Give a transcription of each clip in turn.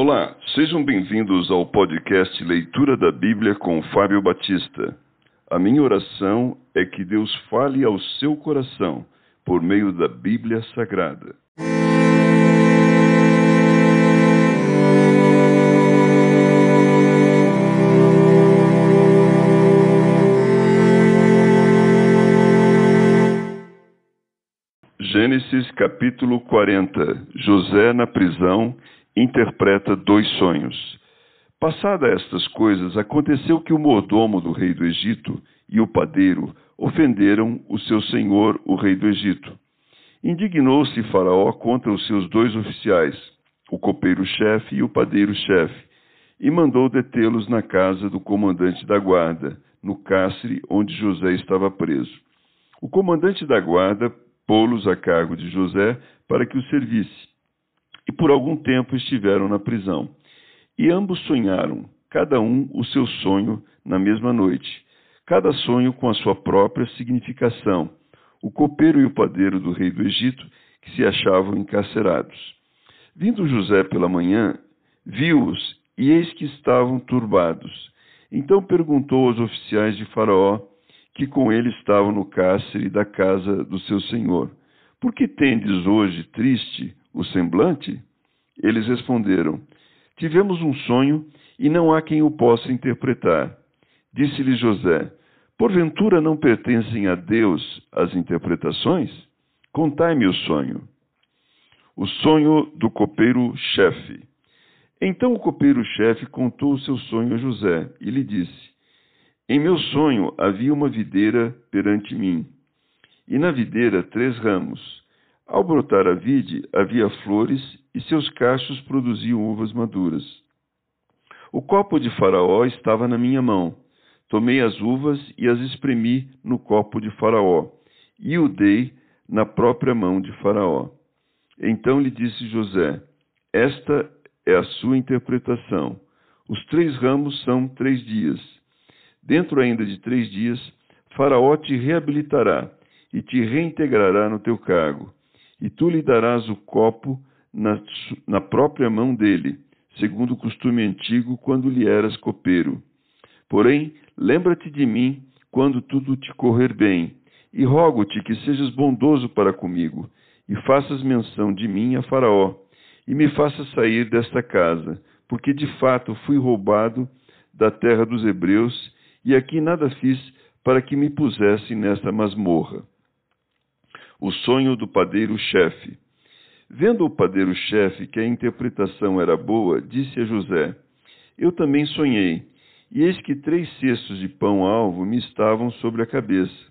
Olá, sejam bem-vindos ao podcast Leitura da Bíblia com Fábio Batista. A minha oração é que Deus fale ao seu coração por meio da Bíblia Sagrada. Gênesis capítulo 40 José na prisão interpreta dois sonhos. Passada estas coisas, aconteceu que o mordomo do rei do Egito e o padeiro ofenderam o seu senhor, o rei do Egito. Indignou-se Faraó contra os seus dois oficiais, o copeiro-chefe e o padeiro-chefe, e mandou detê-los na casa do comandante da guarda, no cárcere onde José estava preso. O comandante da guarda pô-los a cargo de José para que o servisse e por algum tempo estiveram na prisão. E ambos sonharam, cada um o seu sonho na mesma noite, cada sonho com a sua própria significação. O copeiro e o padeiro do rei do Egito, que se achavam encarcerados. Vindo José pela manhã, viu-os e eis que estavam turbados. Então perguntou aos oficiais de Faraó, que com ele estavam no cárcere da casa do seu senhor: Por que tendes hoje triste o semblante? Eles responderam: Tivemos um sonho e não há quem o possa interpretar. Disse-lhe José: Porventura não pertencem a Deus as interpretações? Contai-me o sonho. O sonho do copeiro-chefe. Então o copeiro-chefe contou o seu sonho a José e lhe disse: Em meu sonho havia uma videira perante mim, e na videira três ramos. Ao brotar a vide, havia flores e seus cachos produziam uvas maduras. O copo de Faraó estava na minha mão. Tomei as uvas e as espremi no copo de Faraó e o dei na própria mão de Faraó. Então lhe disse José: Esta é a sua interpretação. Os três ramos são três dias. Dentro ainda de três dias, Faraó te reabilitará e te reintegrará no teu cargo e tu lhe darás o copo na, na própria mão dele, segundo o costume antigo, quando lhe eras copeiro. Porém, lembra-te de mim quando tudo te correr bem, e rogo-te que sejas bondoso para comigo, e faças menção de mim a Faraó, e me faças sair desta casa, porque de fato fui roubado da terra dos hebreus, e aqui nada fiz para que me pusessem nesta masmorra o sonho do padeiro-chefe. Vendo o padeiro-chefe que a interpretação era boa, disse a José: Eu também sonhei, e eis que três cestos de pão-alvo me estavam sobre a cabeça.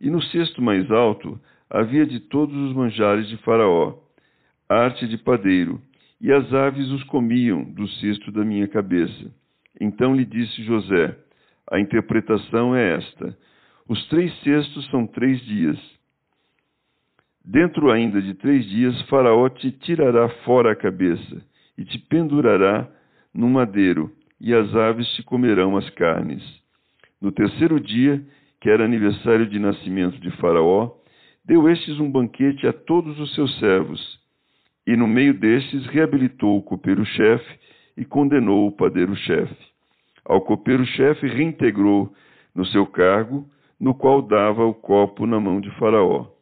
E no cesto mais alto havia de todos os manjares de Faraó, arte de padeiro, e as aves os comiam do cesto da minha cabeça. Então lhe disse José: A interpretação é esta: Os três cestos são três dias Dentro ainda de três dias, Faraó te tirará fora a cabeça e te pendurará no madeiro, e as aves te comerão as carnes. No terceiro dia, que era aniversário de nascimento de Faraó, deu estes um banquete a todos os seus servos, e no meio destes reabilitou o copeiro-chefe e condenou o padeiro-chefe. Ao copeiro-chefe reintegrou no seu cargo, no qual dava o copo na mão de Faraó.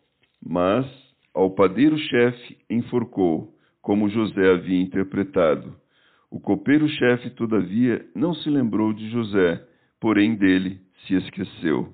Mas ao padeiro-chefe enforcou, como José havia interpretado. O copeiro-chefe, todavia, não se lembrou de José, porém dele se esqueceu.